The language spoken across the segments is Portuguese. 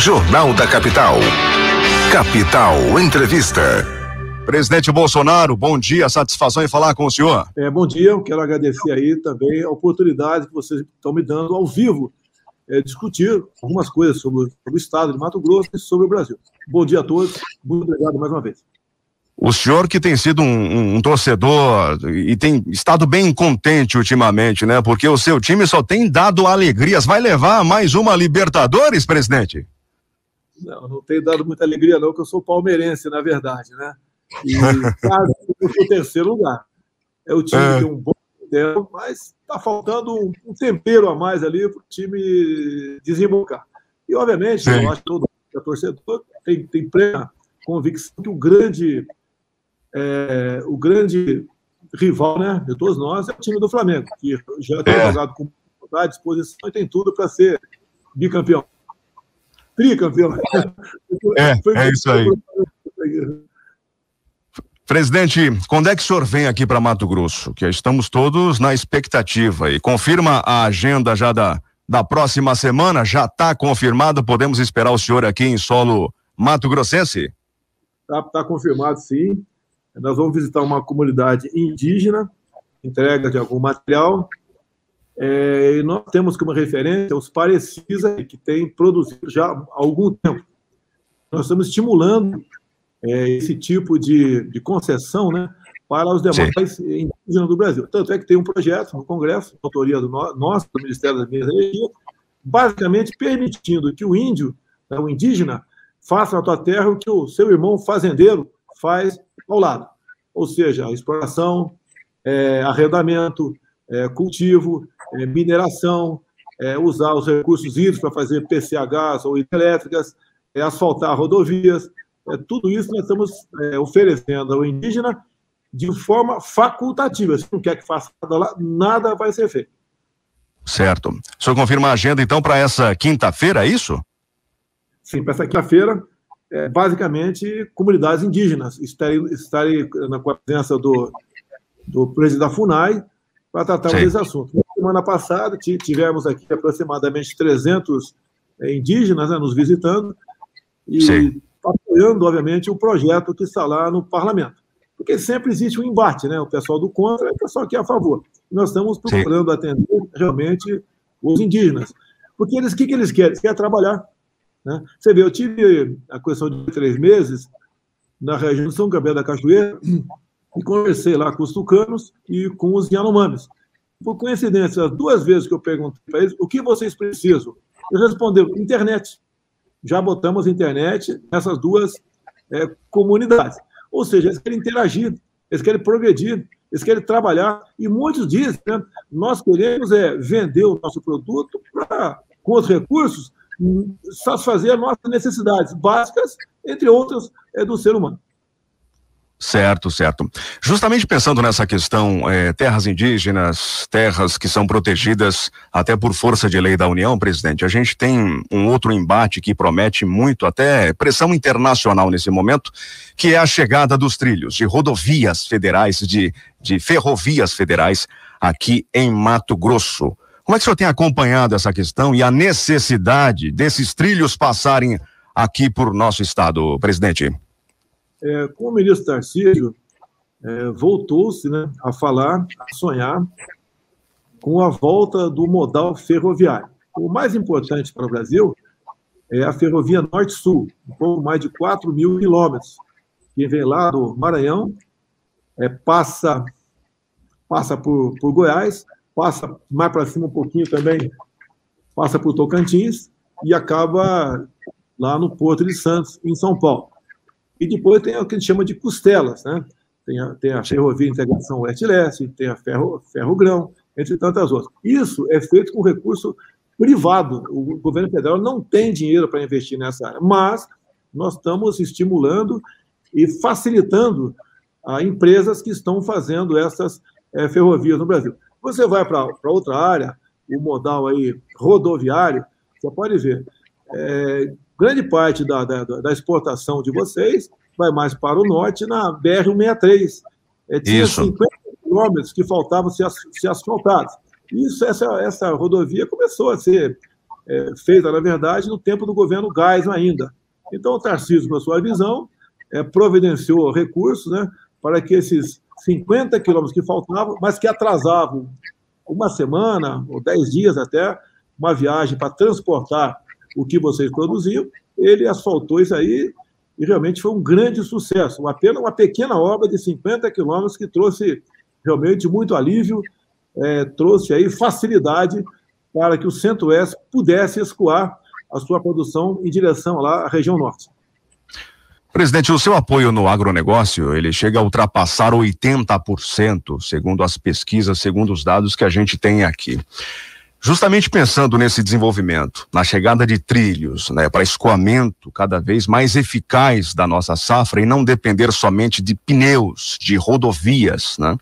Jornal da Capital. Capital Entrevista. Presidente Bolsonaro, bom dia, satisfação em falar com o senhor. É, bom dia, eu quero agradecer aí também a oportunidade que vocês estão me dando ao vivo é, discutir algumas coisas sobre, sobre o estado de Mato Grosso e sobre o Brasil. Bom dia a todos, muito obrigado mais uma vez. O senhor que tem sido um, um, um, torcedor e tem estado bem contente ultimamente, né? Porque o seu time só tem dado alegrias. Vai levar mais uma Libertadores, presidente? Não, não tem dado muita alegria, não, que eu sou palmeirense, na verdade, né? E quase o terceiro lugar. É o time é. tem um bom tempo, mas está faltando um, um, tempero a mais ali para o time desembocar. E, obviamente, Sim. eu acho que todo torcedor tem, tem plena convicção que o grande é, o grande rival né, de todos nós é o time do Flamengo, que já tem é. jogado com à disposição e tem tudo para ser bicampeão. Tricampeão. É, é isso aí. Presidente, quando é que o senhor vem aqui para Mato Grosso? Que estamos todos na expectativa e confirma a agenda já da, da próxima semana? Já está confirmado? Podemos esperar o senhor aqui em solo Mato Grossense? Está tá confirmado, sim. Nós vamos visitar uma comunidade indígena, entrega de algum material. É, nós temos como referência os Parecisa, que tem produzido já há algum tempo. Nós estamos estimulando é, esse tipo de, de concessão né, para os demais Sim. indígenas do Brasil. Tanto é que tem um projeto no Congresso, autoria do nosso, do Ministério da Minas e Energia, basicamente permitindo que o índio, né, o indígena, faça na tua terra o que o seu irmão fazendeiro faz ao lado. Ou seja, exploração, é, arrendamento, é, cultivo, é, mineração, é, usar os recursos hídricos para fazer PCHs ou hidrelétricas, é, asfaltar rodovias. É, tudo isso nós estamos oferecendo ao indígena de forma facultativa. Se não quer que faça nada lá, nada vai ser feito. Certo. O senhor confirma a agenda, então, para essa quinta-feira, é isso? Sim, para essa quinta-feira, é, basicamente, comunidades indígenas estarem, estarem na presença do, do presidente da FUNAI para tratar desse assunto. Na semana passada, tivemos aqui aproximadamente 300 é, indígenas né, nos visitando e Sim. apoiando, obviamente, o projeto que está lá no parlamento. Porque sempre existe um embate, né? O pessoal do contra e o pessoal que é a favor. Nós estamos procurando Sim. atender realmente os indígenas. Porque eles, o que, que eles querem? Eles querem trabalhar. Né? Você vê, eu tive a questão de três meses na região de São Gabriel da Cachoeira e conversei lá com os tucanos e com os Yanomamis. Por coincidência, as duas vezes que eu perguntei para eles o que vocês precisam, eles responderam: internet. Já botamos internet nessas duas é, comunidades. Ou seja, eles querem interagir, eles querem progredir, eles querem trabalhar. E muitos dizem: né, nós queremos é, vender o nosso produto pra, com os recursos satisfazer as nossas necessidades básicas, entre outras, é, do ser humano. Certo, certo. Justamente pensando nessa questão, é, terras indígenas, terras que são protegidas até por força de lei da União, presidente, a gente tem um outro embate que promete muito, até pressão internacional nesse momento, que é a chegada dos trilhos de rodovias federais, de, de ferrovias federais aqui em Mato Grosso. Como é que o senhor tem acompanhado essa questão e a necessidade desses trilhos passarem aqui por nosso estado, presidente? É, com o ministro Tarcísio, é, voltou-se né, a falar, a sonhar com a volta do modal ferroviário. O mais importante para o Brasil é a ferrovia Norte-Sul, um pouco mais de 4 mil quilômetros, que vem lá do Maranhão, é, passa, passa por, por Goiás, passa mais para cima um pouquinho também, passa por Tocantins e acaba lá no Porto de Santos, em São Paulo. E depois tem o que a gente chama de costelas, né? Tem a, tem a Ferrovia Integração Oeste-Leste, tem a Ferro, Ferrogrão, entre tantas outras. Isso é feito com recurso privado. O governo federal não tem dinheiro para investir nessa área, mas nós estamos estimulando e facilitando a empresas que estão fazendo essas é, ferrovias no Brasil. Você vai para outra área, o modal aí rodoviário, você pode ver, é, grande parte da, da, da, exportação de vocês vai mais para o norte na BR-163. É, tinha Isso. 50 quilômetros que faltavam ser, ser asfaltados. Isso, essa, essa rodovia começou a ser é, feita, na verdade, no tempo do governo Geisel ainda. Então, o Tarcísio, com a sua visão, é, providenciou recursos né, para que esses 50 quilômetros que faltavam, mas que atrasavam uma semana ou dez dias até, uma viagem para transportar o que vocês produziam, ele asfaltou isso aí e realmente foi um grande sucesso. Uma, pena, uma pequena obra de 50 quilômetros que trouxe realmente muito alívio, é, trouxe aí facilidade para que o Centro-Oeste pudesse escoar a sua produção em direção lá à região norte. Presidente, o seu apoio no agronegócio, ele chega a ultrapassar 80%, segundo as pesquisas, segundo os dados que a gente tem aqui. Justamente pensando nesse desenvolvimento, na chegada de trilhos, né, para escoamento cada vez mais eficaz da nossa safra e não depender somente de pneus, de rodovias, né?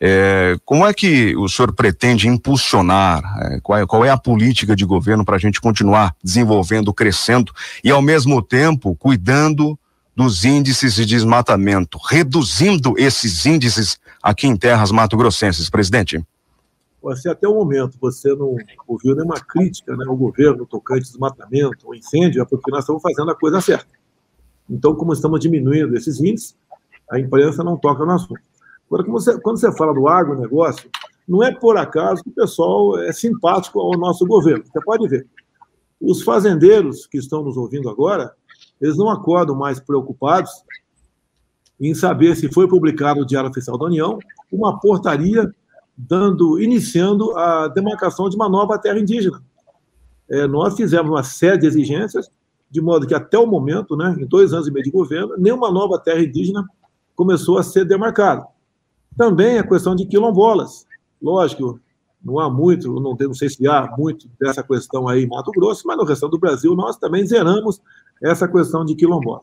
É, como é que o senhor pretende impulsionar? É, qual, é, qual, é, a política de governo para a gente continuar desenvolvendo, crescendo e, ao mesmo tempo, cuidando dos índices de desmatamento, reduzindo esses índices aqui em terras mato-grossenses, presidente? Você, até o momento, você não ouviu nenhuma crítica né, ao governo tocante desmatamento ou incêndio, é porque nós estamos fazendo a coisa certa. Então, como estamos diminuindo esses índices, a imprensa não toca no assunto. Agora, você, quando você fala do agronegócio, não é por acaso que o pessoal é simpático ao nosso governo. Você pode ver. Os fazendeiros que estão nos ouvindo agora, eles não acordam mais preocupados em saber se foi publicado no Diário Oficial da União uma portaria dando, iniciando a demarcação de uma nova terra indígena. É, nós fizemos uma série de exigências, de modo que até o momento, né, em dois anos e meio de governo, nenhuma nova terra indígena começou a ser demarcada. Também a questão de quilombolas. Lógico, não há muito, não, não sei se há muito dessa questão aí em Mato Grosso, mas no resto do Brasil nós também zeramos essa questão de quilombola.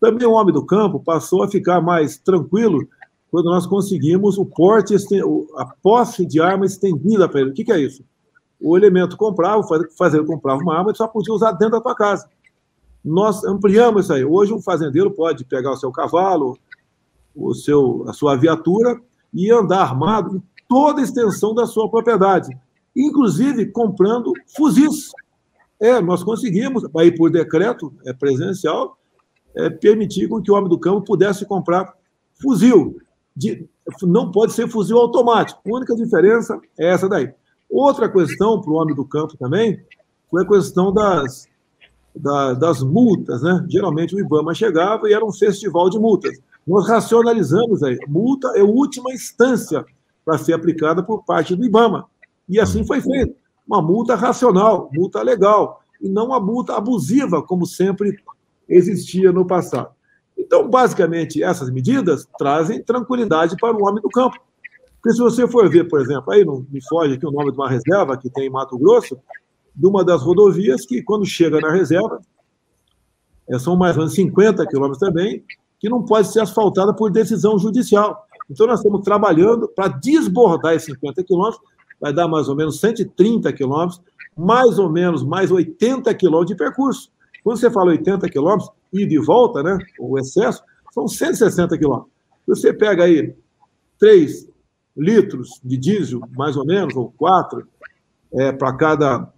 Também o homem do campo passou a ficar mais tranquilo quando nós conseguimos o porte, a posse de arma estendida para ele. O que, que é isso? O elemento comprava, fazendeiro comprava uma arma e só podia usar dentro da tua casa. Nós ampliamos isso aí. Hoje, um fazendeiro pode pegar o seu cavalo, o seu, a sua viatura e andar armado em toda a extensão da sua propriedade, inclusive comprando fuzis. É, nós conseguimos, aí por decreto é, presencial, é, permitir que o homem do campo pudesse comprar fuzil. De, não pode ser fuzil automático. A única diferença é essa daí. Outra questão para o homem do campo também foi a questão das, da, das multas. Né? Geralmente o IBAMA chegava e era um festival de multas. Nós racionalizamos aí. Multa é a última instância para ser aplicada por parte do IBAMA. E assim foi feito uma multa racional, multa legal, e não uma multa abusiva, como sempre existia no passado. Então, basicamente, essas medidas trazem tranquilidade para o homem do campo. Porque se você for ver, por exemplo, aí não me foge aqui o nome de uma reserva que tem em Mato Grosso, de uma das rodovias que, quando chega na reserva, é, são mais ou menos 50 quilômetros também, que não pode ser asfaltada por decisão judicial. Então, nós estamos trabalhando para desbordar esses 50 quilômetros vai dar mais ou menos 130 quilômetros, mais ou menos mais 80 quilômetros de percurso. Quando você fala 80 quilômetros, e volta, né, o excesso, são 160 quilômetros. Você pega aí 3 litros de diesel, mais ou menos, ou 4, é, para cada,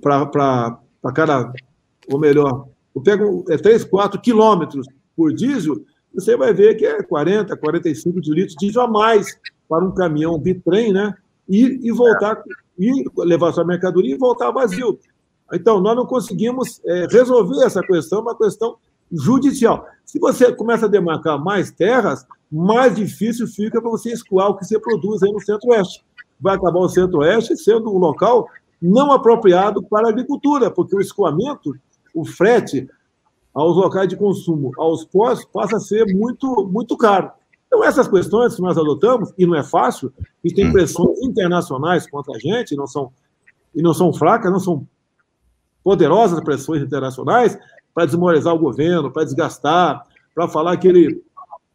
para cada, ou melhor, eu pego é, 3, 4 quilômetros por diesel, você vai ver que é 40, 45 de litros de diesel a mais para um caminhão bitrem, né? e, e voltar, e levar sua mercadoria e voltar vazio. Então, nós não conseguimos é, resolver essa questão, uma questão judicial. Se você começa a demarcar mais terras, mais difícil fica para você escoar o que você produz aí no Centro-Oeste. Vai acabar o Centro-Oeste sendo um local não apropriado para a agricultura, porque o escoamento, o frete aos locais de consumo, aos postos, passa a ser muito, muito caro. Então, essas questões que nós adotamos, e não é fácil, e tem hum. pressões internacionais contra a gente, e não são, e não são fracas, não são poderosas pressões internacionais para desmoralizar o governo, para desgastar, para falar que ele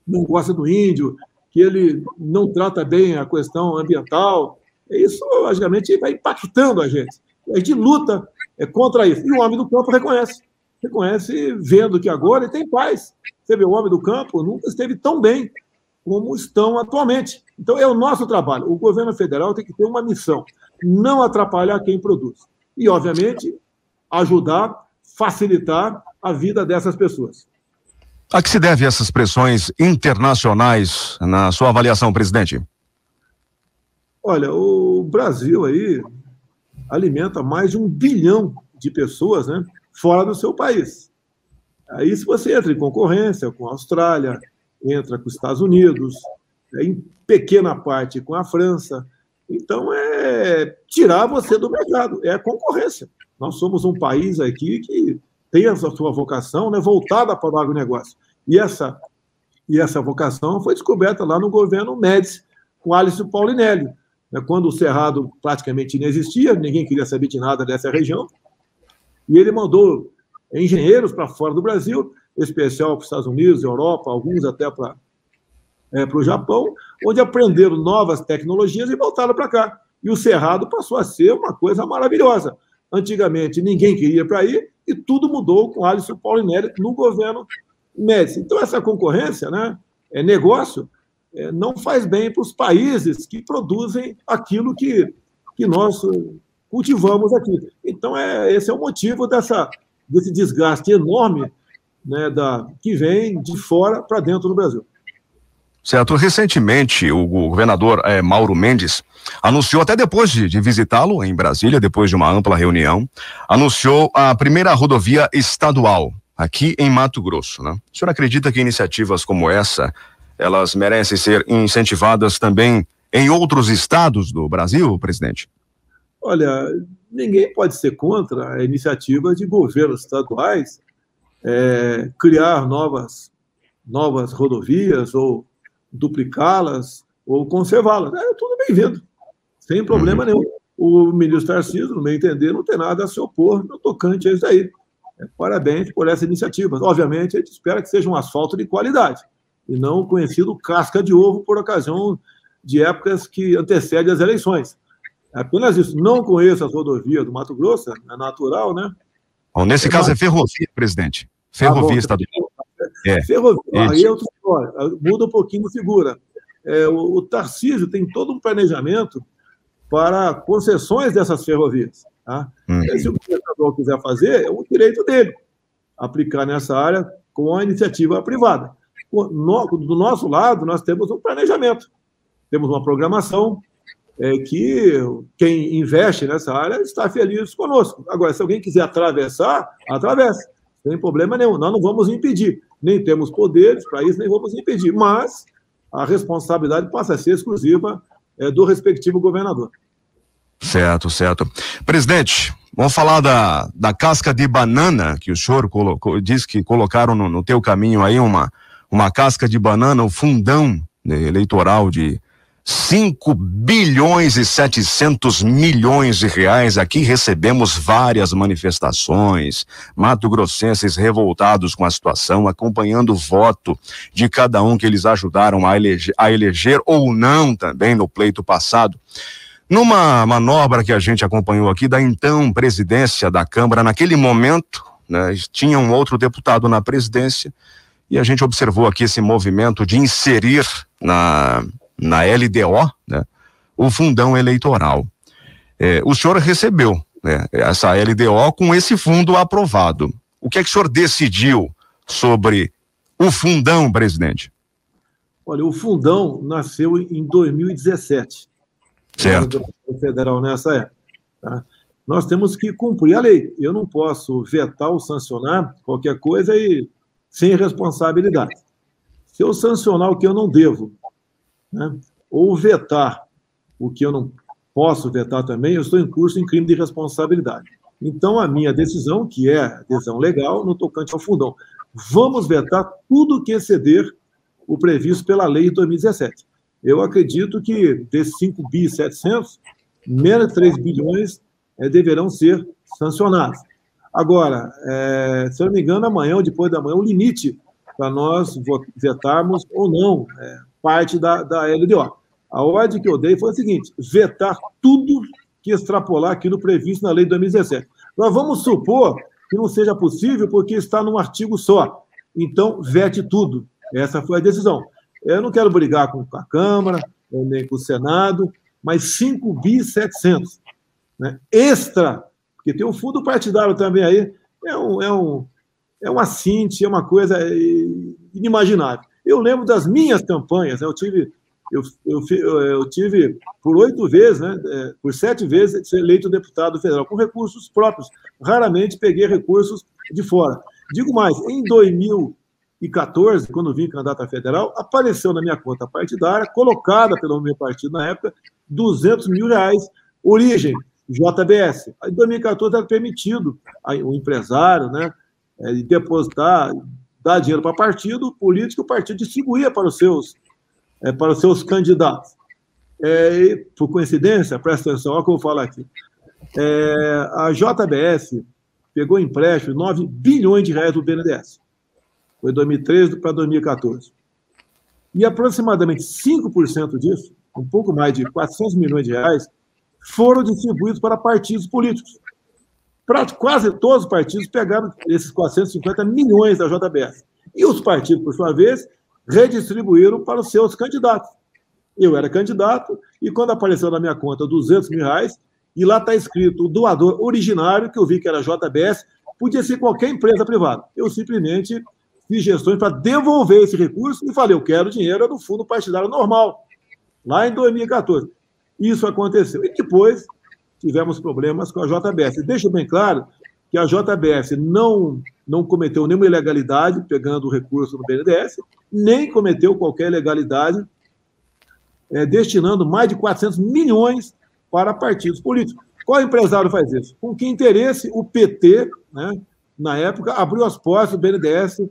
não gosta do índio, que ele não trata bem a questão ambiental. Isso, logicamente, vai impactando a gente. A gente luta é, contra isso. E o homem do campo reconhece. Reconhece vendo que agora ele tem paz. Você vê, o homem do campo nunca esteve tão bem como estão atualmente. Então, é o nosso trabalho. O governo federal tem que ter uma missão: não atrapalhar quem produz. e, obviamente, ajudar, facilitar a vida dessas pessoas. A que se deve essas pressões internacionais na sua avaliação, presidente? Olha, o Brasil aí alimenta mais de um bilhão de pessoas né, fora do seu país. Aí, se você entra em concorrência com a Austrália, entra com os Estados Unidos, é, em pequena parte com a França, então é tirar você do mercado, é concorrência. Nós somos um país aqui que tem a sua vocação né, voltada para o agronegócio. E essa, e essa vocação foi descoberta lá no governo Médici, com Alice Paulinelli. Né, quando o Cerrado praticamente inexistia, ninguém queria saber de nada dessa região, e ele mandou engenheiros para fora do Brasil, especial para os Estados Unidos, Europa, alguns até para é, para o Japão, onde aprenderam novas tecnologias e voltaram para cá. E o Cerrado passou a ser uma coisa maravilhosa. Antigamente ninguém queria para ir e tudo mudou com Alisson Paulinelli no governo Médici. Então, essa concorrência, né, é negócio, é, não faz bem para os países que produzem aquilo que, que nós cultivamos aqui. Então, é, esse é o motivo dessa, desse desgaste enorme né, da, que vem de fora para dentro do Brasil. Certo. Recentemente, o governador é, Mauro Mendes anunciou, até depois de, de visitá-lo em Brasília, depois de uma ampla reunião, anunciou a primeira rodovia estadual aqui em Mato Grosso. Né? O senhor acredita que iniciativas como essa, elas merecem ser incentivadas também em outros estados do Brasil, presidente? Olha, ninguém pode ser contra a iniciativa de governos estaduais é, criar novas, novas rodovias ou duplicá-las ou conservá-las. É tudo bem-vindo, sem problema uhum. nenhum. O ministro Tarcísio, no meu entender, não tem nada a se opor no tocante a isso aí. É, parabéns por essa iniciativa. Obviamente, a gente espera que seja um asfalto de qualidade e não conhecido casca de ovo por ocasião de épocas que antecedem as eleições. É apenas isso. Não conheço as rodovias do Mato Grosso, é natural, né? Bom, nesse é caso é ferrovia, presidente. Ferrovia ah, estadual. É. Aí é outra história, muda um pouquinho de figura. É, o, o Tarcísio tem todo um planejamento para concessões dessas ferrovias. Tá? Hum. Se o governador quiser fazer, é o direito dele aplicar nessa área com a iniciativa privada. do nosso lado, nós temos um planejamento, temos uma programação é, que quem investe nessa área está feliz conosco. Agora, se alguém quiser atravessar, atravessa sem problema nenhum. Nós não vamos impedir, nem temos poderes para isso, nem vamos impedir, mas a responsabilidade passa a ser exclusiva é, do respectivo governador. Certo, certo. Presidente, vamos falar da, da casca de banana que o senhor colocou, disse que colocaram no, no teu caminho aí uma, uma casca de banana, o fundão né, eleitoral de 5 bilhões e 700 milhões de reais. Aqui recebemos várias manifestações, mato-grossenses revoltados com a situação, acompanhando o voto de cada um que eles ajudaram a eleger, a eleger ou não também no pleito passado. Numa manobra que a gente acompanhou aqui da então presidência da Câmara, naquele momento, né, tinha um outro deputado na presidência, e a gente observou aqui esse movimento de inserir na na LDO, né, o fundão eleitoral. É, o senhor recebeu né, essa LDO com esse fundo aprovado. O que é que o senhor decidiu sobre o fundão, presidente? Olha, o fundão nasceu em 2017. Certo. Federal nessa época. Tá? Nós temos que cumprir a lei. Eu não posso vetar ou sancionar qualquer coisa e sem responsabilidade. Se eu sancionar o que eu não devo né? ou vetar o que eu não posso vetar também, eu estou em curso em crime de responsabilidade. Então, a minha decisão, que é decisão legal, no tocante ao fundão, vamos vetar tudo que exceder o previsto pela lei de 2017. Eu acredito que desses 5 bi 700, menos 3 bilhões é, deverão ser sancionados. Agora, é, se eu não me engano, amanhã ou depois da manhã, o limite para nós vetarmos ou não é, parte da, da LDO. A ordem que eu dei foi a seguinte: vetar tudo que extrapolar aquilo previsto na lei de 2017. Nós vamos supor que não seja possível porque está num artigo só. Então, vete tudo. Essa foi a decisão. Eu não quero brigar com a Câmara, nem com o Senado, mas 5 bi 700. Né? Extra Porque tem um fundo partidário também aí, é um, é um, é um assinte, é uma coisa inimaginável. Eu lembro das minhas campanhas, né? eu tive eu, eu, eu, tive por oito vezes, né, é, por sete vezes, ser eleito deputado federal com recursos próprios. Raramente peguei recursos de fora. Digo mais, em 2014, quando vim candidato a federal, apareceu na minha conta partidária, colocada pelo meu partido na época, 200 mil reais, origem JBS. Em 2014 era permitido o empresário né, é, depositar, dar dinheiro para partido político, o partido distribuía para os seus, é, para os seus candidatos. É, por coincidência, presta atenção, olha o que eu vou falar aqui. É, a JBS pegou empréstimo de 9 bilhões de reais do BNDES. Foi 2013 para 2014. E aproximadamente 5% disso, um pouco mais de 400 milhões de reais, foram distribuídos para partidos políticos. Quase todos os partidos pegaram esses 450 milhões da JBS. E os partidos, por sua vez, redistribuíram para os seus candidatos. Eu era candidato e quando apareceu na minha conta 200 mil reais, e lá está escrito o doador originário, que eu vi que era JBS, podia ser qualquer empresa privada. Eu simplesmente fiz gestões para devolver esse recurso e falei, eu quero dinheiro do fundo partidário normal, lá em 2014. Isso aconteceu. E depois tivemos problemas com a JBS. Deixa bem claro que a JBS não, não cometeu nenhuma ilegalidade pegando o recurso no BNDES, nem cometeu qualquer ilegalidade é, destinando mais de 400 milhões para partidos políticos. Qual empresário faz isso? Com que interesse o PT, né, na época, abriu as portas do BNDES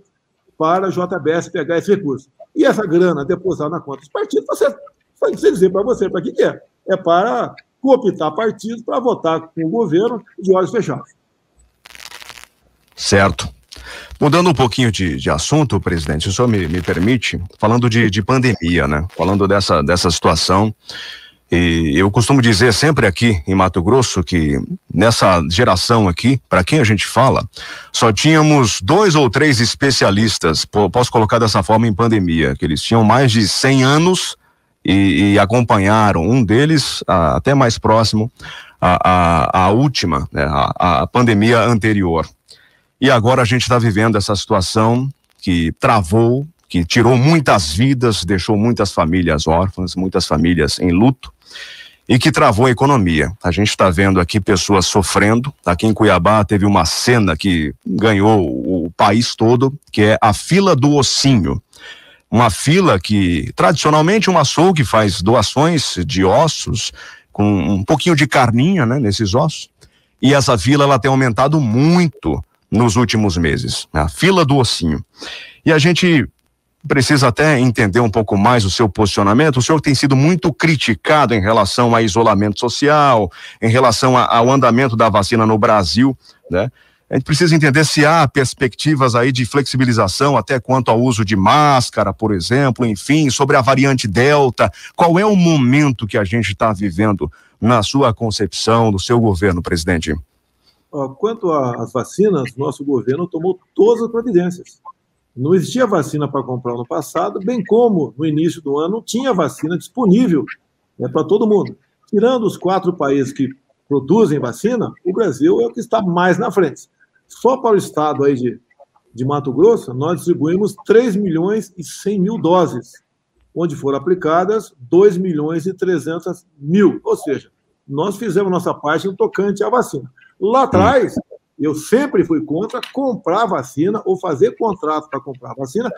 para a JBS pegar esse recurso. E essa grana depositada na conta dos partidos, você vai dizer para você, para que, que é? É para cooptar partidos para votar com o governo de olhos fechados. Certo. Mudando um pouquinho de, de assunto, presidente, se o senhor me, me permite, falando de, de pandemia, né? Falando dessa, dessa situação e eu costumo dizer sempre aqui em Mato Grosso que nessa geração aqui, para quem a gente fala, só tínhamos dois ou três especialistas, posso colocar dessa forma, em pandemia, que eles tinham mais de 100 anos e, e acompanharam, um deles até mais próximo, a última, né, a, a pandemia anterior. E agora a gente está vivendo essa situação que travou, que tirou muitas vidas, deixou muitas famílias órfãs, muitas famílias em luto e que travou a economia. A gente está vendo aqui pessoas sofrendo. Aqui em Cuiabá teve uma cena que ganhou o país todo, que é a fila do ossinho. Uma fila que, tradicionalmente, um açougue faz doações de ossos, com um pouquinho de carninha né, nesses ossos. E essa fila ela tem aumentado muito nos últimos meses. A fila do ossinho. E a gente precisa até entender um pouco mais o seu posicionamento. O senhor tem sido muito criticado em relação a isolamento social, em relação a, ao andamento da vacina no Brasil, né? A gente precisa entender se há perspectivas aí de flexibilização até quanto ao uso de máscara, por exemplo, enfim, sobre a variante Delta. Qual é o momento que a gente está vivendo na sua concepção, do seu governo, presidente? Quanto às vacinas, nosso governo tomou todas as providências. Não existia vacina para comprar no passado, bem como no início do ano tinha vacina disponível né, para todo mundo. Tirando os quatro países que produzem vacina, o Brasil é o que está mais na frente. Só para o estado aí de, de Mato Grosso, nós distribuímos 3 milhões e 100 mil doses, onde foram aplicadas 2 milhões e 300 mil. Ou seja, nós fizemos nossa parte no tocante à vacina. Lá atrás, eu sempre fui contra comprar vacina ou fazer contrato para comprar vacina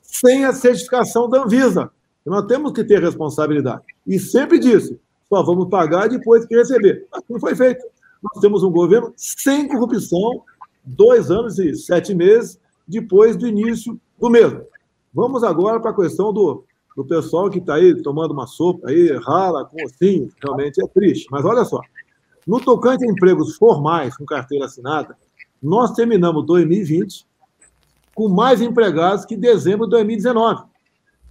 sem a certificação da Anvisa. Nós temos que ter responsabilidade. E sempre disse: só vamos pagar depois que receber. Assim foi feito. Nós temos um governo sem corrupção, dois anos e sete meses depois do início do mesmo. Vamos agora para a questão do, do pessoal que está aí tomando uma sopa aí, rala com ossinho, realmente é triste. Mas olha só, no tocante a empregos formais com carteira assinada, nós terminamos 2020 com mais empregados que dezembro de 2019.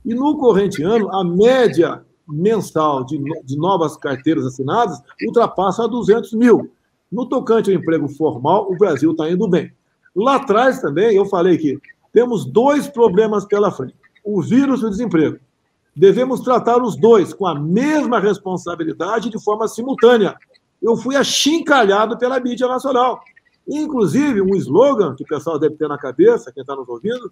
E no corrente ano, a média mensal de, de novas carteiras assinadas ultrapassa 200 mil. No tocante ao emprego formal, o Brasil está indo bem. Lá atrás também, eu falei que temos dois problemas pela frente: o vírus e o desemprego. Devemos tratar os dois com a mesma responsabilidade de forma simultânea eu fui achincalhado pela mídia nacional. Inclusive, um slogan que o pessoal deve ter na cabeça, quem está nos ouvindo,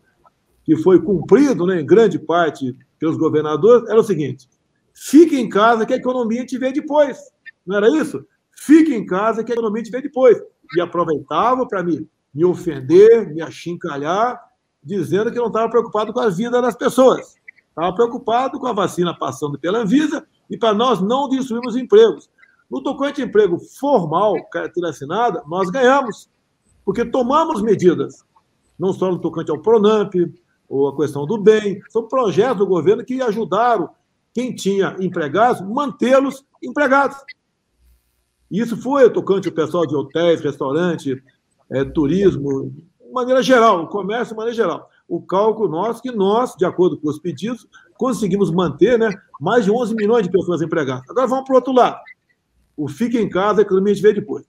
que foi cumprido né, em grande parte pelos governadores, era o seguinte: fique em casa que a economia te vê depois. Não era isso? Fique em casa que a economia te vê depois. E aproveitava para me, me ofender, me achincalhar, dizendo que não estava preocupado com a vida das pessoas. Estava preocupado com a vacina passando pela Anvisa e para nós não destruirmos empregos. No tocante emprego formal, carteira assinada, nós ganhamos, porque tomamos medidas, não só no tocante ao Pronamp, ou a questão do bem, são projetos do governo que ajudaram quem tinha empregados, mantê-los empregados. Isso foi tocante ao pessoal de hotéis, restaurante, é, turismo, de maneira geral, o comércio de maneira geral. O cálculo nosso, que nós, de acordo com os pedidos, conseguimos manter né, mais de 11 milhões de pessoas empregadas. Agora vamos para o outro lado o fique em casa, a economia gente vê depois.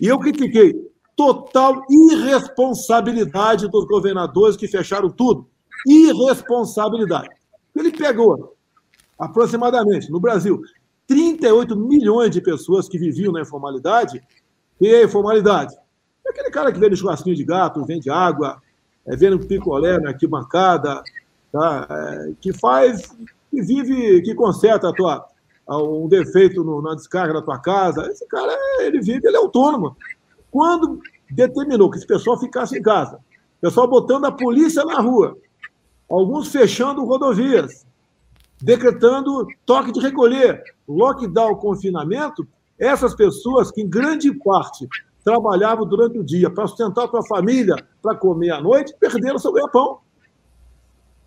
E eu critiquei total irresponsabilidade dos governadores que fecharam tudo. Irresponsabilidade. Ele pegou aproximadamente, no Brasil, 38 milhões de pessoas que viviam na informalidade. E a informalidade? É aquele cara que vende churrasquinho de gato, vende água, é, vende picolé na arquibancada, tá? É, que faz, que vive, que conserta a tua, um defeito no, na descarga da tua casa. Esse cara, ele vive, ele é autônomo. Quando determinou que esse pessoal ficasse em casa, o pessoal botando a polícia na rua, alguns fechando rodovias, decretando toque de recolher, lockdown, confinamento, essas pessoas que, em grande parte, trabalhavam durante o dia para sustentar a sua família, para comer à noite, perderam seu ganha-pão.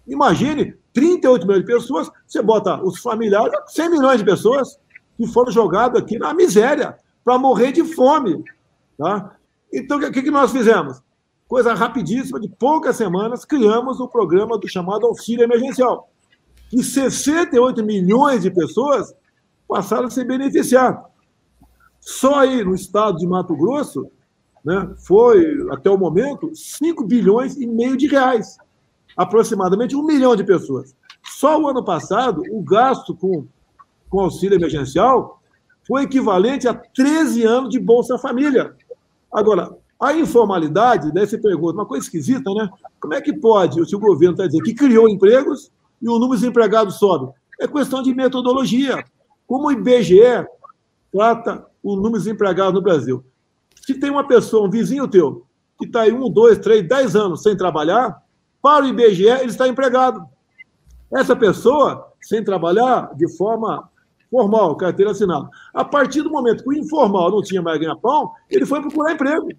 Imagine 38 milhões de pessoas, você bota os familiares, 100 milhões de pessoas que foram jogados aqui na miséria, para morrer de fome. Tá? Então, o que, que nós fizemos? Coisa rapidíssima, de poucas semanas, criamos o programa do chamado auxílio emergencial. E 68 milhões de pessoas passaram a se beneficiar. Só aí no estado de Mato Grosso, né, foi, até o momento, 5 bilhões e meio de reais aproximadamente um milhão de pessoas. Só o ano passado, o gasto com, com auxílio emergencial foi equivalente a 13 anos de Bolsa Família. Agora, a informalidade, daí você pergunta, uma coisa esquisita, né? Como é que pode, se o governo está dizendo que criou empregos e o número de empregados sobe? É questão de metodologia. Como o IBGE trata o número de empregados no Brasil? Se tem uma pessoa, um vizinho teu, que está aí um, dois, três, dez anos sem trabalhar, para o IBGE, ele está empregado. Essa pessoa, sem trabalhar de forma formal, carteira assinada. A partir do momento que o informal não tinha mais ganha-pão, ele foi procurar emprego.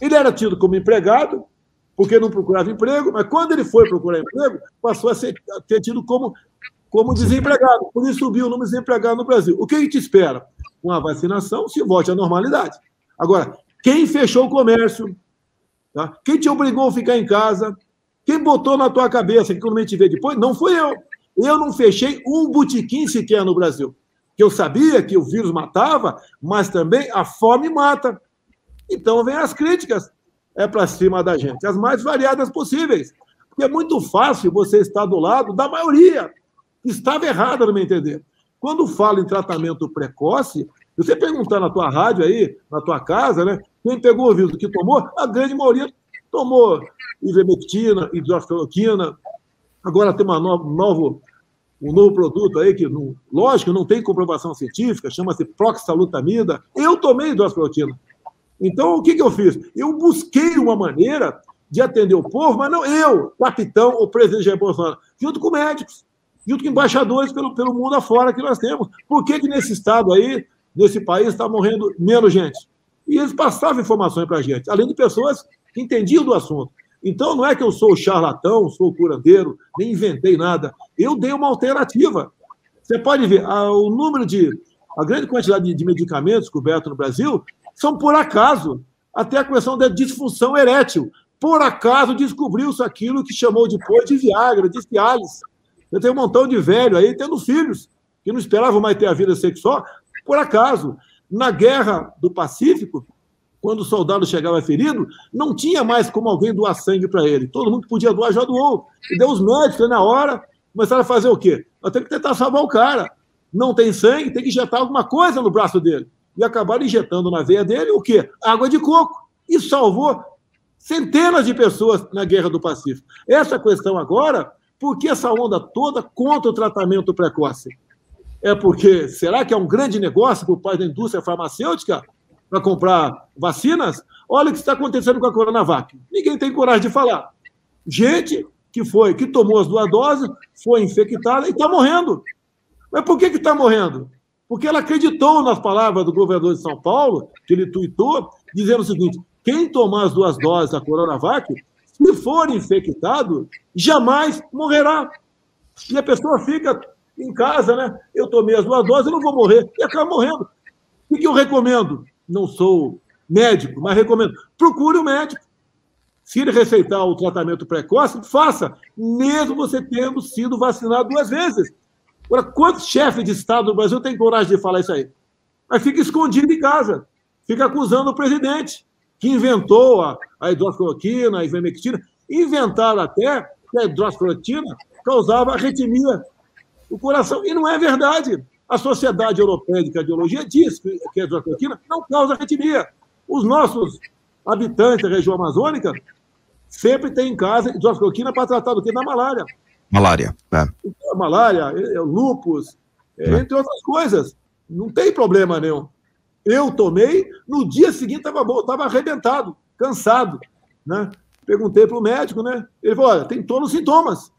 Ele era tido como empregado, porque não procurava emprego, mas quando ele foi procurar emprego, passou a, ser, a ter tido como, como desempregado. Por isso subiu o número de desempregados no Brasil. O que a gente espera? Com a vacinação, se volte à normalidade. Agora, quem fechou o comércio, tá? quem te obrigou a ficar em casa, quem botou na tua cabeça que quando a gente vê depois, não fui eu. Eu não fechei um botequim sequer no Brasil. Que eu sabia que o vírus matava, mas também a fome mata. Então vem as críticas é para cima da gente, as mais variadas possíveis. Porque é muito fácil você estar do lado da maioria, estava errada, no meu entender. Quando falo em tratamento precoce, você perguntar na tua rádio aí, na tua casa, né? Quem pegou o vírus, que tomou, a grande maioria tomou ivermectina, hidroxicloroquina, agora tem uma novo, novo, um novo produto aí que, não, lógico, não tem comprovação científica, chama-se proxalutamida. Eu tomei hidroxicloroquina. Então, o que, que eu fiz? Eu busquei uma maneira de atender o povo, mas não eu, capitão ou presidente Jair Bolsonaro, junto com médicos, junto com embaixadores pelo, pelo mundo afora que nós temos. Por que, que nesse estado aí, nesse país, está morrendo menos gente? E eles passavam informações para a gente, além de pessoas que entendiam do assunto. Então, não é que eu sou charlatão, sou curandeiro, nem inventei nada. Eu dei uma alternativa. Você pode ver, a, o número de. A grande quantidade de, de medicamentos cobertos no Brasil são por acaso. Até a questão da disfunção erétil. Por acaso descobriu-se aquilo que chamou depois de Viagra, de Cialis. Eu tenho um montão de velho aí tendo filhos que não esperavam mais ter a vida sexual. Por acaso. Na guerra do Pacífico, quando o soldado chegava ferido, não tinha mais como alguém doar sangue para ele. Todo mundo podia doar já doou. E deu os médicos na hora, começaram a fazer o quê? Temos que tentar salvar o cara. Não tem sangue, tem que injetar alguma coisa no braço dele. E acabaram injetando na veia dele o quê? Água de coco. E salvou centenas de pessoas na Guerra do Pacífico. Essa questão agora, por que essa onda toda contra o tratamento precoce? É porque será que é um grande negócio por parte da indústria farmacêutica para comprar vacinas? Olha o que está acontecendo com a Coronavac. Ninguém tem coragem de falar. Gente que foi, que tomou as duas doses, foi infectada e está morrendo. Mas por que está morrendo? Porque ela acreditou nas palavras do governador de São Paulo, que ele tuitou, dizendo o seguinte: quem tomar as duas doses da Coronavac, se for infectado, jamais morrerá. E a pessoa fica em casa, né? Eu tomei as duas doses, e não vou morrer. E acaba morrendo. O que eu recomendo? Não sou médico, mas recomendo. Procure o um médico. Se ele receitar o tratamento precoce, faça, mesmo você tendo sido vacinado duas vezes. Agora, quantos chefes de Estado do Brasil têm coragem de falar isso aí? Mas fica escondido em casa, fica acusando o presidente que inventou a, a hidroxicloroquina, a ivermectina, inventaram até que a hidroxicloroquina causava arritmia do coração. E não é verdade. A Sociedade Europeia de Cardiologia diz que a hidroxicloroquina não causa arritmia. Os nossos habitantes da região amazônica sempre têm em casa hidroxicloroquina para tratar do que? Da malária. Malária, é. Malária, lupus, é. entre outras coisas. Não tem problema nenhum. Eu tomei, no dia seguinte estava bom, estava arrebentado, cansado. Né? Perguntei para o médico, né? Ele falou: olha, tem todos os sintomas.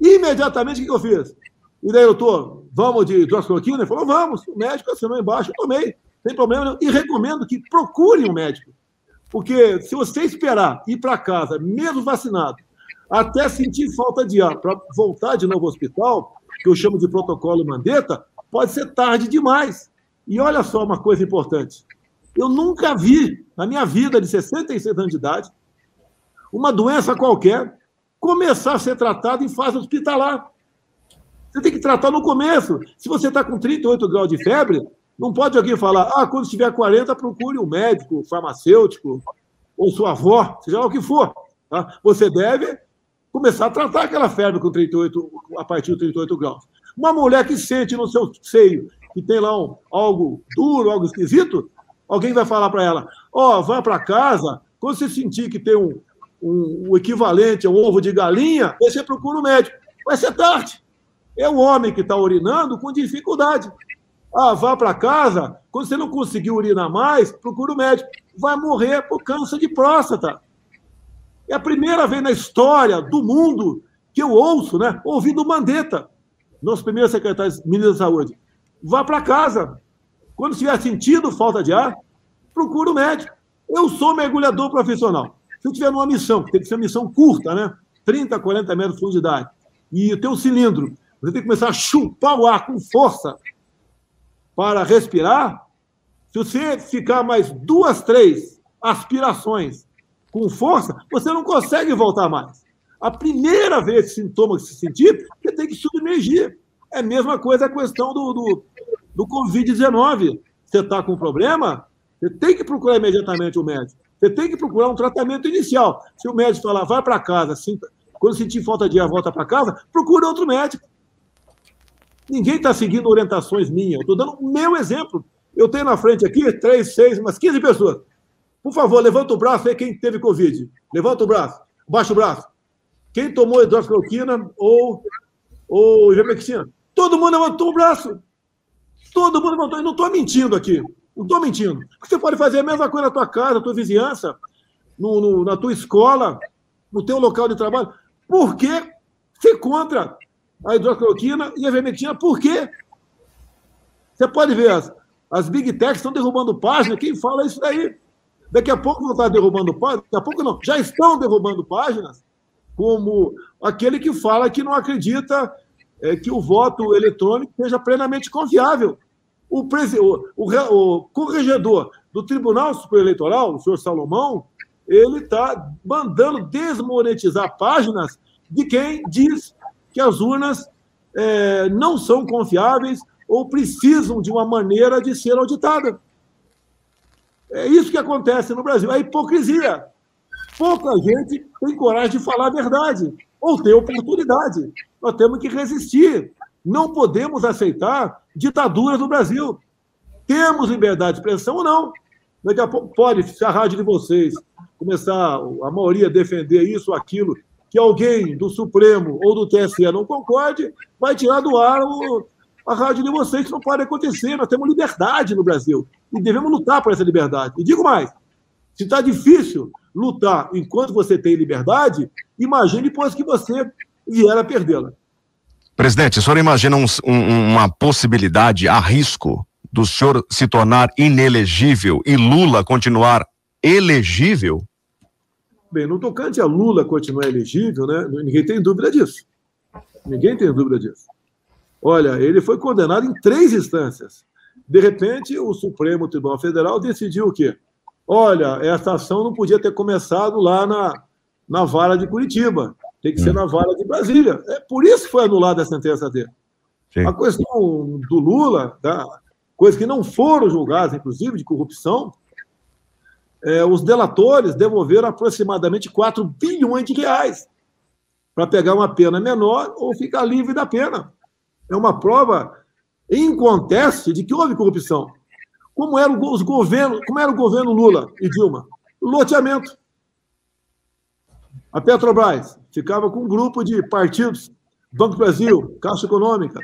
Imediatamente, o que eu fiz? E daí, doutor, vamos de hidroxicloroquina? Ele falou: vamos. O médico assinou embaixo, eu tomei, sem problema nenhum. E recomendo que procure um médico. Porque se você esperar ir para casa, mesmo vacinado, até sentir falta de ar para voltar de novo ao hospital, que eu chamo de protocolo Mandetta, pode ser tarde demais. E olha só uma coisa importante. Eu nunca vi, na minha vida de 66 anos de idade, uma doença qualquer começar a ser tratada em fase hospitalar. Você tem que tratar no começo. Se você está com 38 graus de febre, não pode alguém falar, ah, quando estiver 40, procure um médico, farmacêutico, ou sua avó, seja lá o que for. Tá? Você deve começar a tratar aquela febre com 38, a partir de 38 graus. Uma mulher que sente no seu seio que tem lá um, algo duro, algo esquisito, alguém vai falar para ela: Ó, oh, vai para casa, quando você sentir que tem um, um, um equivalente a um ovo de galinha, você procura o um médico. Vai ser tarde. É o homem que está urinando com dificuldade. Ah, vá para casa, quando você não conseguir urinar mais, procura o médico. Vai morrer por câncer de próstata. É a primeira vez na história do mundo que eu ouço, né? Ouvi do Mandetta, nosso primeiro secretário ministro da Saúde. Vá para casa. Quando tiver sentido falta de ar, procura o médico. Eu sou mergulhador profissional. Se eu tiver numa missão, tem que ser uma missão curta, né? 30, 40 metros de profundidade, e tem um cilindro, você tem que começar a chupar o ar com força para respirar. Se você ficar mais duas, três aspirações com força, você não consegue voltar mais. A primeira vez que sintoma que se sentir, você tem que submergir. É a mesma coisa a questão do, do, do Covid-19. Você está com problema, você tem que procurar imediatamente o médico. Você tem que procurar um tratamento inicial. Se o médico falar, vai para casa, sinta, quando sentir falta de ar, volta para casa, procura outro médico. Ninguém está seguindo orientações minhas. Estou dando o meu exemplo. Eu tenho na frente aqui três, seis, umas 15 pessoas. Por favor, levanta o braço aí quem teve Covid. Levanta o braço. Baixa o braço. Quem tomou hidroxicloroquina ou, ou ivermectina? Todo mundo levantou o braço. Todo mundo levantou. Eu não estou mentindo aqui. Não estou mentindo. Você pode fazer a mesma coisa na tua casa, na tua vizinhança, no, no, na tua escola, no teu local de trabalho. Por que você contra a hidroxicloroquina e a ivermectina? Por quê? Você pode ver, as, as big techs estão derrubando página. Quem fala isso daí? Daqui a pouco vão estar derrubando páginas, daqui a pouco não, já estão derrubando páginas, como aquele que fala que não acredita é, que o voto eletrônico seja plenamente confiável. O, o, o, o corregedor do Tribunal Superior Eleitoral, o senhor Salomão, ele está mandando desmonetizar páginas de quem diz que as urnas é, não são confiáveis ou precisam de uma maneira de ser auditada. É isso que acontece no Brasil, a hipocrisia. Pouca gente tem coragem de falar a verdade ou ter oportunidade. Nós temos que resistir. Não podemos aceitar ditaduras no Brasil. temos liberdade de expressão ou não. Daqui a pouco pode, se a rádio de vocês começar, a maioria, a defender isso ou aquilo, que alguém do Supremo ou do TSE não concorde, vai tirar do ar o, a rádio de vocês. Isso não pode acontecer. Nós temos liberdade no Brasil e devemos lutar por essa liberdade. E digo mais: se está difícil lutar enquanto você tem liberdade, imagine depois que você vier a perdê-la. Presidente, o senhor imagina um, um, uma possibilidade a risco do senhor se tornar inelegível e Lula continuar elegível? Bem, no tocante a Lula continuar elegível, né, ninguém tem dúvida disso. Ninguém tem dúvida disso. Olha, ele foi condenado em três instâncias. De repente, o Supremo Tribunal Federal decidiu o quê? Olha, essa ação não podia ter começado lá na, na vara de Curitiba, tem que ser hum. na vara de Brasília. É por isso que foi anulada a sentença dele. Sim. A questão do Lula, tá? coisas que não foram julgadas, inclusive, de corrupção, é, os delatores devolveram aproximadamente 4 bilhões de reais para pegar uma pena menor ou ficar livre da pena. É uma prova inconteste de que houve corrupção. Como era, os governos, como era o governo Lula e Dilma? Loteamento. A Petrobras ficava com um grupo de partidos, Banco Brasil, Caixa Econômica,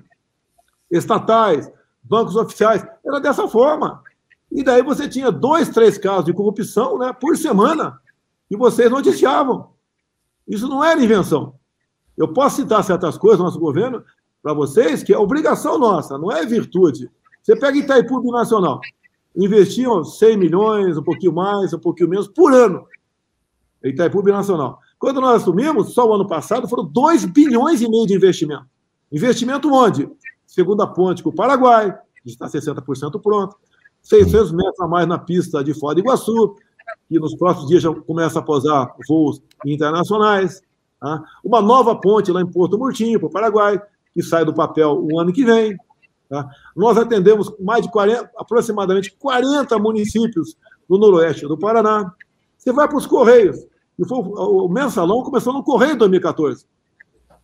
estatais, bancos oficiais. Era dessa forma. E daí você tinha dois, três casos de corrupção né, por semana e vocês noticiavam. Isso não era invenção. Eu posso citar certas coisas do nosso governo para vocês que é obrigação nossa, não é virtude. Você pega Itaipu Nacional, investiam 100 milhões, um pouquinho mais, um pouquinho menos, por ano. Itaipu Nacional. Quando nós assumimos, só o ano passado, foram 2 bilhões e meio de investimento. Investimento onde? segunda ponte com o Paraguai, que está 60% pronto, 600 metros a mais na pista de Foz do Iguaçu, que nos próximos dias já começa a posar voos internacionais. Tá? Uma nova ponte lá em Porto Murtinho, para o Paraguai, que sai do papel o ano que vem. Tá? Nós atendemos mais de 40, aproximadamente 40 municípios no noroeste do Paraná. Você vai para os Correios. E foi, o mensalão começou no Correio em 2014.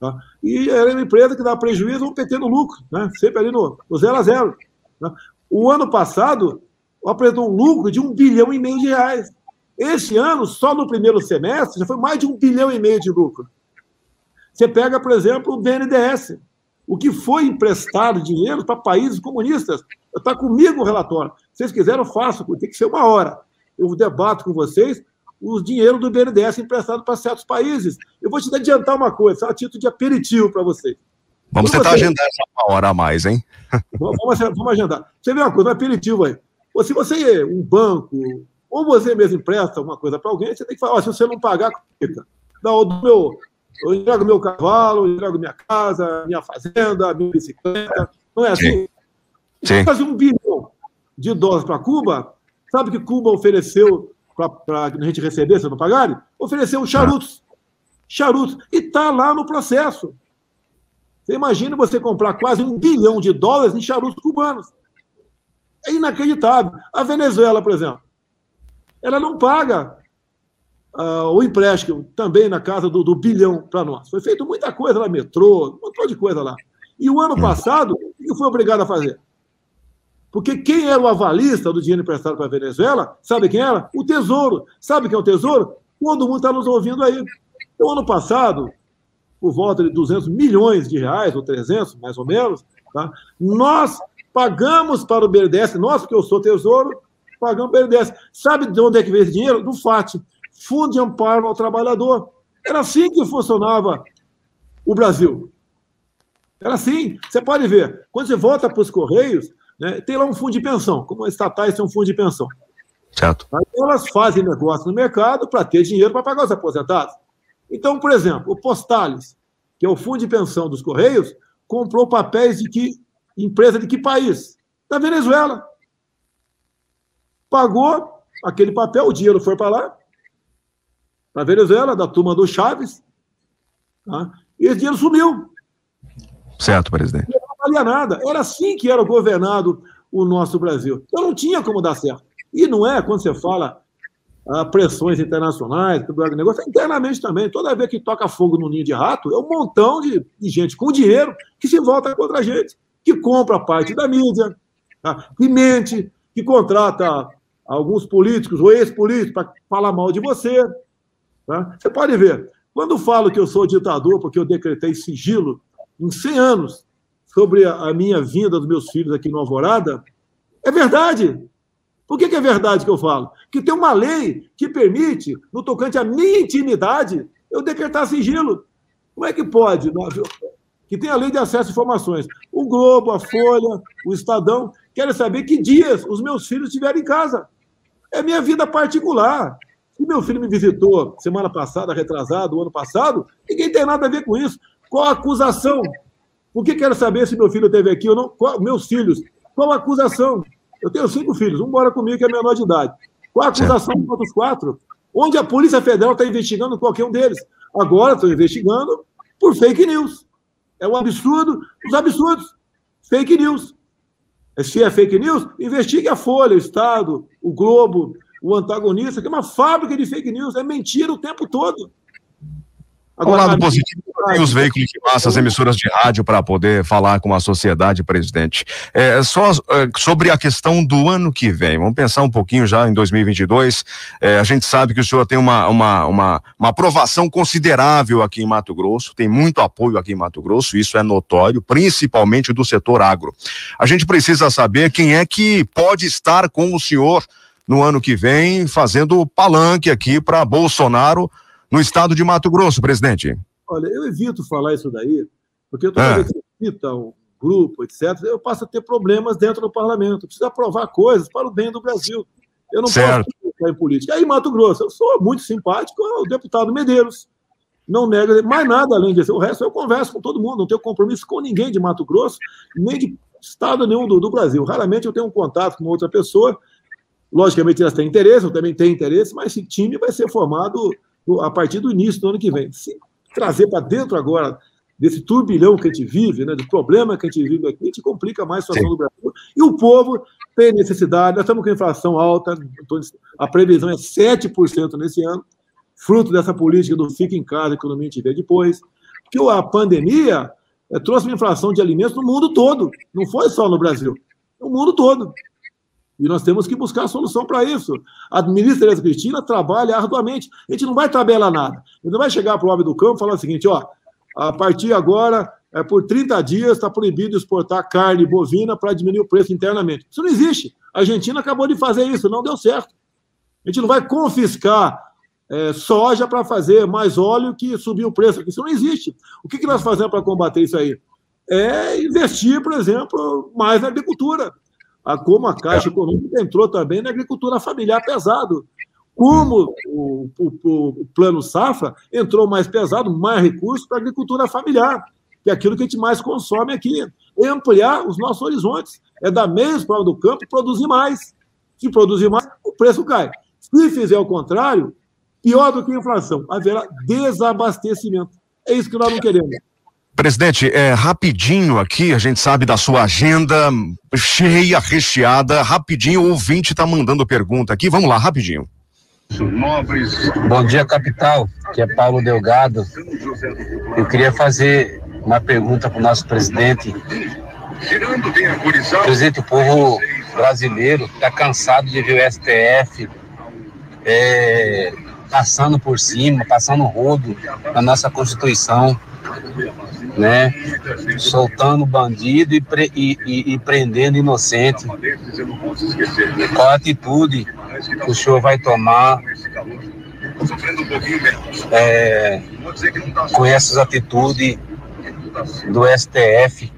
Tá? E era uma empresa que dava prejuízo ou PT no lucro, né? sempre ali no, no zero a zero. Né? O ano passado apresentou um lucro de um bilhão e meio de reais. Esse ano, só no primeiro semestre, já foi mais de um bilhão e meio de lucro. Você pega, por exemplo, o BNDES, o que foi emprestado dinheiro para países comunistas. Está comigo o relatório. Se vocês quiserem, eu faço, tem que ser uma hora. Eu debato com vocês o dinheiro do BNDES emprestado para certos países. Eu vou te adiantar uma coisa, a título de aperitivo para vocês. Vamos tentar você... agendar essa uma hora a mais, hein? Vamos, vamos agendar. Você vê uma coisa, um aperitivo aí. Ou se você é um banco, ou você mesmo empresta alguma coisa para alguém, você tem que falar, se você não pagar, fica. Não, do meu, eu entrego meu cavalo, eu entrego minha casa, minha fazenda, minha bicicleta. Não é assim? Sim. Fazer um bilhão de dólares para Cuba, sabe que Cuba ofereceu para a gente receber, se não pagarem, ofereceu charutos. Charutos. E está lá no processo. Você imagina você comprar quase um bilhão de dólares em charutos cubanos. É inacreditável. A Venezuela, por exemplo, ela não paga uh, o empréstimo também na casa do, do bilhão para nós. Foi feito muita coisa lá, metrô, um monte de coisa lá. E o ano hum. passado, o que foi obrigado a fazer? Porque quem era o avalista do dinheiro emprestado para a Venezuela, sabe quem era? O Tesouro. Sabe quem é o Tesouro? Todo mundo está nos ouvindo aí. No ano passado, por volta de 200 milhões de reais, ou 300, mais ou menos, tá? nós pagamos para o BNDES, nós, porque eu sou Tesouro, pagamos para o BNDES. Sabe de onde é que veio esse dinheiro? Do FAT, Fundo de Amparo ao Trabalhador. Era assim que funcionava o Brasil. Era assim. Você pode ver. Quando você volta para os Correios, né? Tem lá um fundo de pensão, como estatais têm um fundo de pensão. Certo. Aí elas fazem negócio no mercado para ter dinheiro para pagar os aposentados. Então, por exemplo, o Postales, que é o fundo de pensão dos Correios, comprou papéis de que empresa de que país? Da Venezuela. Pagou aquele papel, o dinheiro foi para lá, para Venezuela, da turma do Chaves, tá? e esse dinheiro sumiu. Certo, presidente valia nada. Era assim que era governado o nosso Brasil. Então não tinha como dar certo. E não é quando você fala ah, pressões internacionais, tudo negócio, é internamente também. Toda vez que toca fogo no ninho de rato, é um montão de, de gente com dinheiro que se volta contra a gente, que compra parte da mídia, tá? que mente, que contrata alguns políticos ou ex-políticos para falar mal de você. Tá? Você pode ver, quando falo que eu sou ditador porque eu decretei sigilo em 100 anos sobre a minha vinda dos meus filhos aqui no Alvorada, é verdade. Por que, que é verdade que eu falo? Que tem uma lei que permite, no tocante à minha intimidade, eu decretar sigilo. Como é que pode? Que tem a lei de acesso a informações. O Globo, a Folha, o Estadão querem saber que dias os meus filhos estiverem em casa. É minha vida particular. Se meu filho me visitou semana passada, retrasado, ano passado, ninguém tem nada a ver com isso. Qual a acusação? Por que quero saber se meu filho esteve aqui ou não? Qual, meus filhos. Qual a acusação? Eu tenho cinco filhos, um mora comigo que é menor de idade. Qual a acusação contra os quatro? Onde a Polícia Federal está investigando qualquer um deles. Agora estão investigando por fake news. É um absurdo, os absurdos. Fake news. Se é fake news, investigue a Folha, o Estado, o Globo, o antagonista, que é uma fábrica de fake news. É mentira o tempo todo. Agora, o lado positivo tem os veículos de massa, as emissoras de rádio para poder falar com a sociedade, presidente. É, só é, sobre a questão do ano que vem, vamos pensar um pouquinho já em 2022. É, a gente sabe que o senhor tem uma, uma, uma, uma aprovação considerável aqui em Mato Grosso, tem muito apoio aqui em Mato Grosso, isso é notório, principalmente do setor agro. A gente precisa saber quem é que pode estar com o senhor no ano que vem fazendo palanque aqui para Bolsonaro no estado de Mato Grosso, presidente? Olha, eu evito falar isso daí, porque toda é. vez que cita um grupo, etc., eu passo a ter problemas dentro do parlamento. Preciso aprovar coisas para o bem do Brasil. Eu não certo. posso ficar em política. Aí, Mato Grosso, eu sou muito simpático ao deputado Medeiros. Não nega mais nada além disso. O resto eu converso com todo mundo, não tenho compromisso com ninguém de Mato Grosso, nem de estado nenhum do, do Brasil. Raramente eu tenho um contato com outra pessoa. Logicamente, elas têm interesse, eu também tenho interesse, mas esse time vai ser formado a partir do início do ano que vem. Se trazer para dentro agora desse turbilhão que a gente vive, né, do problema que a gente vive aqui, a gente complica mais a situação Sim. do Brasil. E o povo tem necessidade, nós estamos com inflação alta, a previsão é 7% nesse ano, fruto dessa política do fica em casa, economia a gente vê depois. Que a pandemia é, trouxe uma inflação de alimentos no mundo todo, não foi só no Brasil, no mundo todo. E nós temos que buscar a solução para isso. A ministra Tereza Cristina trabalha arduamente. A gente não vai tabelar nada. A gente não vai chegar para o homem do campo e falar o seguinte: ó, a partir agora, é, por 30 dias, está proibido exportar carne bovina para diminuir o preço internamente. Isso não existe. A Argentina acabou de fazer isso, não deu certo. A gente não vai confiscar é, soja para fazer mais óleo que subir o preço. Isso não existe. O que, que nós fazemos para combater isso aí? É investir, por exemplo, mais na agricultura a como a Caixa é. Econômica entrou também na agricultura familiar pesado. Como o, o, o plano Safra entrou mais pesado, mais recursos para a agricultura familiar, que é aquilo que a gente mais consome aqui. É ampliar os nossos horizontes. É dar meios para o do campo produzir mais. Se produzir mais, o preço cai. Se fizer o contrário, pior do que a inflação, haverá desabastecimento. É isso que nós não queremos. Presidente, é, rapidinho aqui, a gente sabe da sua agenda cheia, recheada. Rapidinho, o ouvinte está mandando pergunta aqui. Vamos lá, rapidinho. Bom dia, capital. Aqui é Paulo Delgado. Eu queria fazer uma pergunta para o nosso presidente. Presidente, o povo brasileiro está cansado de ver o STF é, passando por cima, passando rodo na nossa Constituição né? Soltando bandido e, pre, e, e, e, prendendo inocente. Qual a atitude que o senhor vai tomar é, com essas atitudes do STF?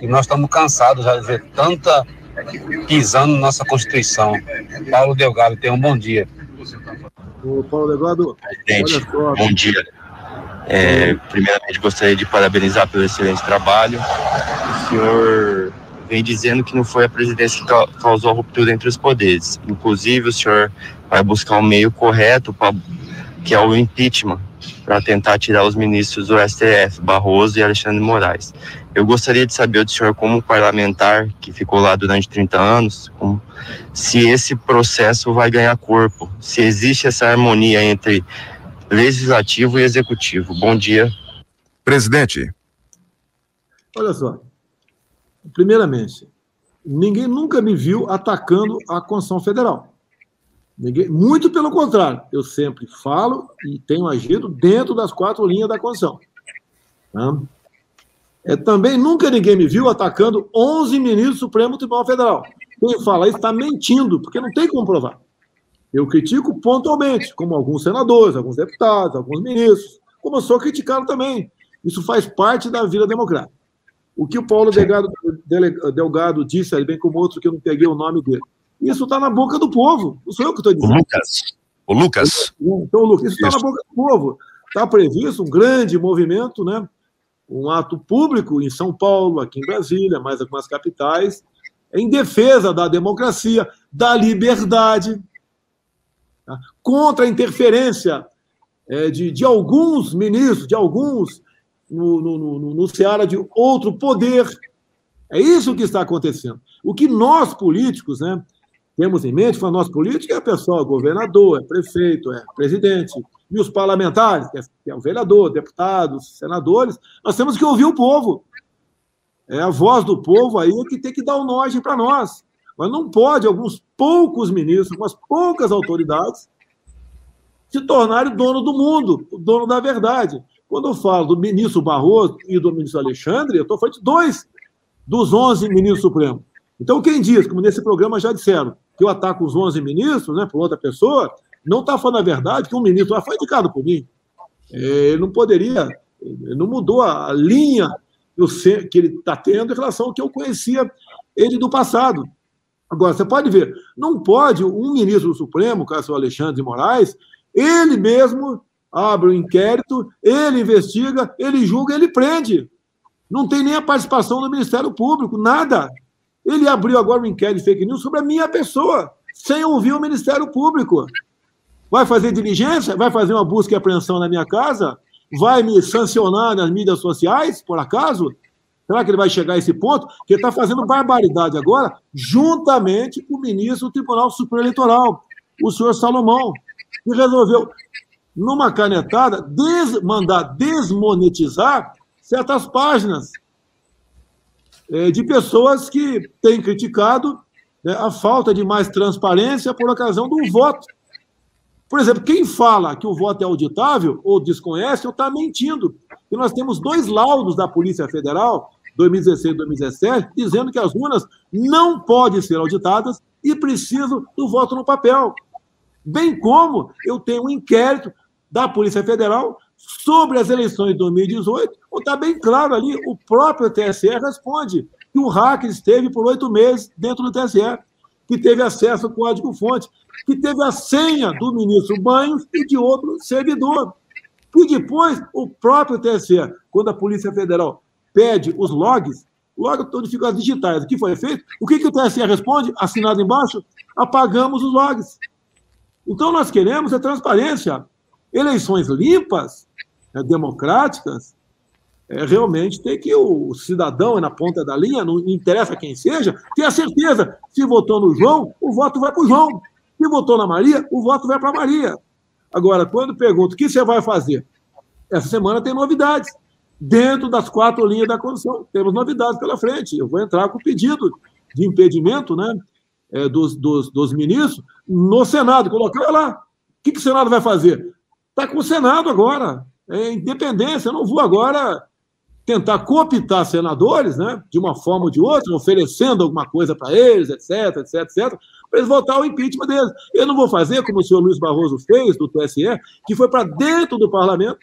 E nós estamos cansados já de ver tanta pisando na nossa Constituição. Paulo Delgado, tenha um bom dia. O Paulo Delgado, Presidente, bom dia. É, primeiramente, gostaria de parabenizar pelo excelente trabalho. O senhor vem dizendo que não foi a presidência que causou a ruptura entre os poderes. Inclusive, o senhor vai buscar um meio correto, pra, que é o impeachment, para tentar tirar os ministros do STF, Barroso e Alexandre Moraes. Eu gostaria de saber do senhor, como parlamentar que ficou lá durante 30 anos, como, se esse processo vai ganhar corpo, se existe essa harmonia entre legislativo e executivo. Bom dia. Presidente. Olha só. Primeiramente, ninguém nunca me viu atacando a Constituição Federal. Ninguém, muito pelo contrário, eu sempre falo e tenho agido dentro das quatro linhas da Constituição. Tá? É, também nunca ninguém me viu atacando 11 ministros do Supremo Tribunal Federal. Quem fala isso está mentindo, porque não tem como provar. Eu critico pontualmente, como alguns senadores, alguns deputados, alguns ministros, como eu sou criticado também. Isso faz parte da vida democrática. O que o Paulo Delgado, Delgado disse, bem como outro que eu não peguei o nome dele, isso está na boca do povo. Não sou eu que estou dizendo. O Lucas. O Lucas. Então, Lucas, isso está na boca do povo. Está previsto um grande movimento, né? um ato público em São Paulo, aqui em Brasília, mais algumas capitais, em defesa da democracia, da liberdade, tá? contra a interferência é, de, de alguns ministros, de alguns no, no, no, no Seara de outro poder. É isso que está acontecendo. O que nós, políticos, né, temos em mente, para nós políticos, é a pessoa, governador, é prefeito, é presidente, e os parlamentares, que é, é o vereador, deputados, senadores, nós temos que ouvir o povo. É a voz do povo aí que tem que dar o um nome para nós. Mas não pode alguns poucos ministros, algumas poucas autoridades se tornarem dono do mundo, o dono da verdade. Quando eu falo do ministro Barroso e do ministro Alexandre, eu estou falando de dois dos 11 ministros supremos. Então, quem diz, como nesse programa já disseram, que eu ataco os 11 ministros, né, por outra pessoa, não está falando a verdade que um ministro lá foi indicado por mim. Ele não poderia, ele não mudou a linha que ele está tendo em relação ao que eu conhecia ele do passado. Agora, você pode ver, não pode um ministro do Supremo, caso Alexandre de Moraes, ele mesmo abre o um inquérito, ele investiga, ele julga, ele prende. Não tem nem a participação do Ministério Público, nada. Ele abriu agora um inquérito de fake news sobre a minha pessoa, sem ouvir o Ministério Público. Vai fazer diligência? Vai fazer uma busca e apreensão na minha casa? Vai me sancionar nas mídias sociais, por acaso? Será que ele vai chegar a esse ponto? Que está fazendo barbaridade agora, juntamente com o ministro do Tribunal Superior Eleitoral, o senhor Salomão, que resolveu, numa canetada, des mandar desmonetizar certas páginas é, de pessoas que têm criticado né, a falta de mais transparência por ocasião do voto. Por exemplo, quem fala que o voto é auditável ou desconhece ou está mentindo. E nós temos dois laudos da Polícia Federal, 2016 e 2017, dizendo que as urnas não podem ser auditadas e precisam do voto no papel. Bem como eu tenho um inquérito da Polícia Federal sobre as eleições de 2018, onde está bem claro ali, o próprio TSE responde que o hacker esteve por oito meses dentro do TSE, que teve acesso ao código-fonte que teve a senha do ministro Banhos e de outro servidor. E depois, o próprio TSE, quando a Polícia Federal pede os logs, logo onde ficam digitais, o que foi feito? O que, que o TSE responde? Assinado embaixo? Apagamos os logs. Então, nós queremos a transparência. Eleições limpas, né, democráticas, é, realmente tem que o cidadão na ponta da linha, não interessa quem seja, ter a certeza, se votou no João, o voto vai para o João. Se votou na Maria, o voto vai para Maria. Agora, quando pergunto o que você vai fazer, essa semana tem novidades. Dentro das quatro linhas da Constituição, temos novidades pela frente. Eu vou entrar com pedido de impedimento né, é, dos, dos, dos, ministros no Senado. Colocar lá. O que, que o Senado vai fazer? Está com o Senado agora. É independência. Eu não vou agora tentar cooptar senadores, né, de uma forma ou de outra, oferecendo alguma coisa para eles, etc, etc, etc, para eles votar o impeachment deles. Eu não vou fazer como o senhor Luiz Barroso fez, do TSE, que foi para dentro do parlamento,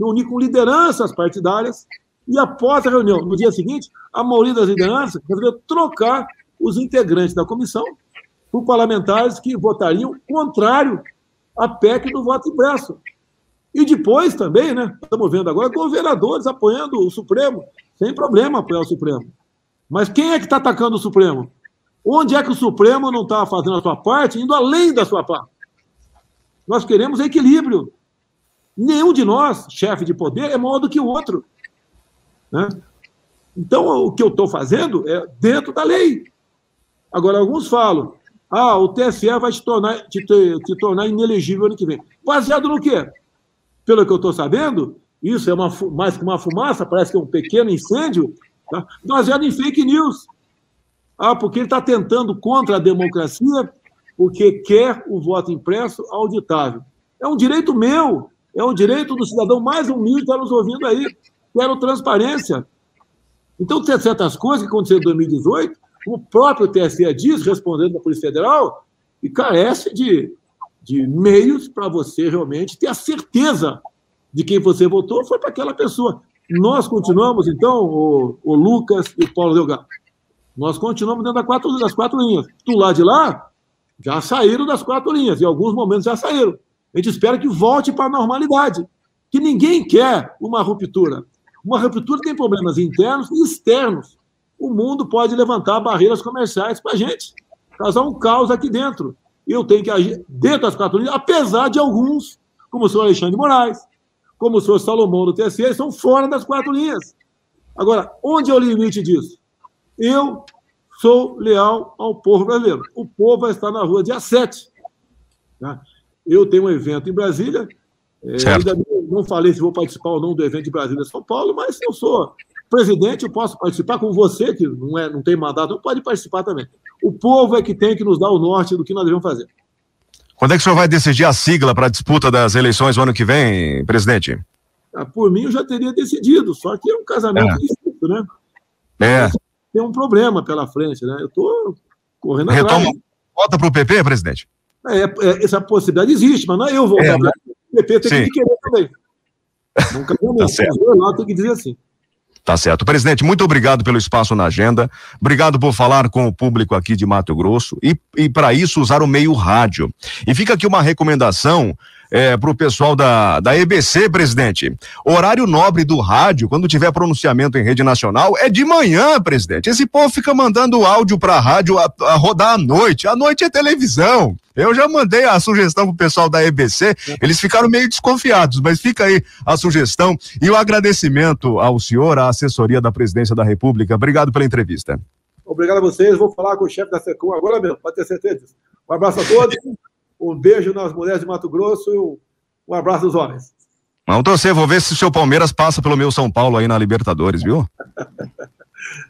reunir com lideranças partidárias, e após a reunião, no dia seguinte, a maioria das lideranças resolveu trocar os integrantes da comissão por parlamentares que votariam contrário à PEC do voto impresso. E depois também, né? Estamos vendo agora governadores apoiando o Supremo, sem problema apoiar o Supremo. Mas quem é que está atacando o Supremo? Onde é que o Supremo não está fazendo a sua parte, indo além da sua parte? Nós queremos equilíbrio. Nenhum de nós, chefe de poder, é maior do que o outro. Né? Então, o que eu estou fazendo é dentro da lei. Agora, alguns falam, ah, o TSE vai te tornar, te, te tornar inelegível ano que vem. Baseado no quê? Pelo que eu estou sabendo, isso é uma, mais que uma fumaça, parece que é um pequeno incêndio, tá? baseado em fake news. Ah, porque ele está tentando contra a democracia, porque quer o voto impresso auditável. É um direito meu, é um direito do cidadão mais humilde que está nos ouvindo aí. Quero transparência. Então, tem certas coisas que aconteceram em 2018, o próprio TSE diz, respondendo da Polícia Federal, e carece de, de meios para você realmente ter a certeza de quem você votou foi para aquela pessoa. Nós continuamos, então, o, o Lucas e o Paulo Delgado, nós continuamos dentro das quatro, das quatro linhas. Do lado de lá, já saíram das quatro linhas, em alguns momentos já saíram. A gente espera que volte para a normalidade, que ninguém quer uma ruptura. Uma ruptura tem problemas internos e externos. O mundo pode levantar barreiras comerciais para a gente, causar um caos aqui dentro. Eu tenho que agir dentro das quatro linhas, apesar de alguns, como o senhor Alexandre Moraes, como o senhor Salomão do TSE, estão fora das quatro linhas. Agora, onde é o limite disso? Eu sou leal ao povo brasileiro. O povo vai estar na rua dia 7. Tá? Eu tenho um evento em Brasília. É, ainda não falei se vou participar ou não do evento de Brasília São Paulo, mas se eu sou presidente, eu posso participar com você, que não, é, não tem mandato, não pode participar também. O povo é que tem que nos dar o norte do que nós devemos fazer. Quando é que o senhor vai decidir a sigla para a disputa das eleições no ano que vem, presidente? Ah, por mim, eu já teria decidido, só que é um casamento é. distinto, né? É. Tem um problema pela frente, né? Eu estou correndo Retoma, atrás. Volta para o PP, presidente? É, é, essa possibilidade existe, mas não é eu voltar é, para o PP, tem Sim. que querer também. Nunca tá certo. lá tem que dizer assim. Tá certo. Presidente, muito obrigado pelo espaço na agenda. Obrigado por falar com o público aqui de Mato Grosso e, e para isso usar o meio rádio. E fica aqui uma recomendação é, para o pessoal da, da EBC, presidente. Horário nobre do rádio, quando tiver pronunciamento em rede nacional, é de manhã, presidente. Esse povo fica mandando áudio para a rádio a, rodar à noite. À noite é televisão. Eu já mandei a sugestão pro pessoal da EBC, eles ficaram meio desconfiados, mas fica aí a sugestão e o agradecimento ao senhor, à assessoria da Presidência da República. Obrigado pela entrevista. Obrigado a vocês. Vou falar com o chefe da SECOM agora mesmo, pode ter certeza. Um abraço a todos. Um beijo nas mulheres de Mato Grosso e um abraço aos homens. Vamos torcer, vou ver se o seu Palmeiras passa pelo meu São Paulo aí na Libertadores, viu?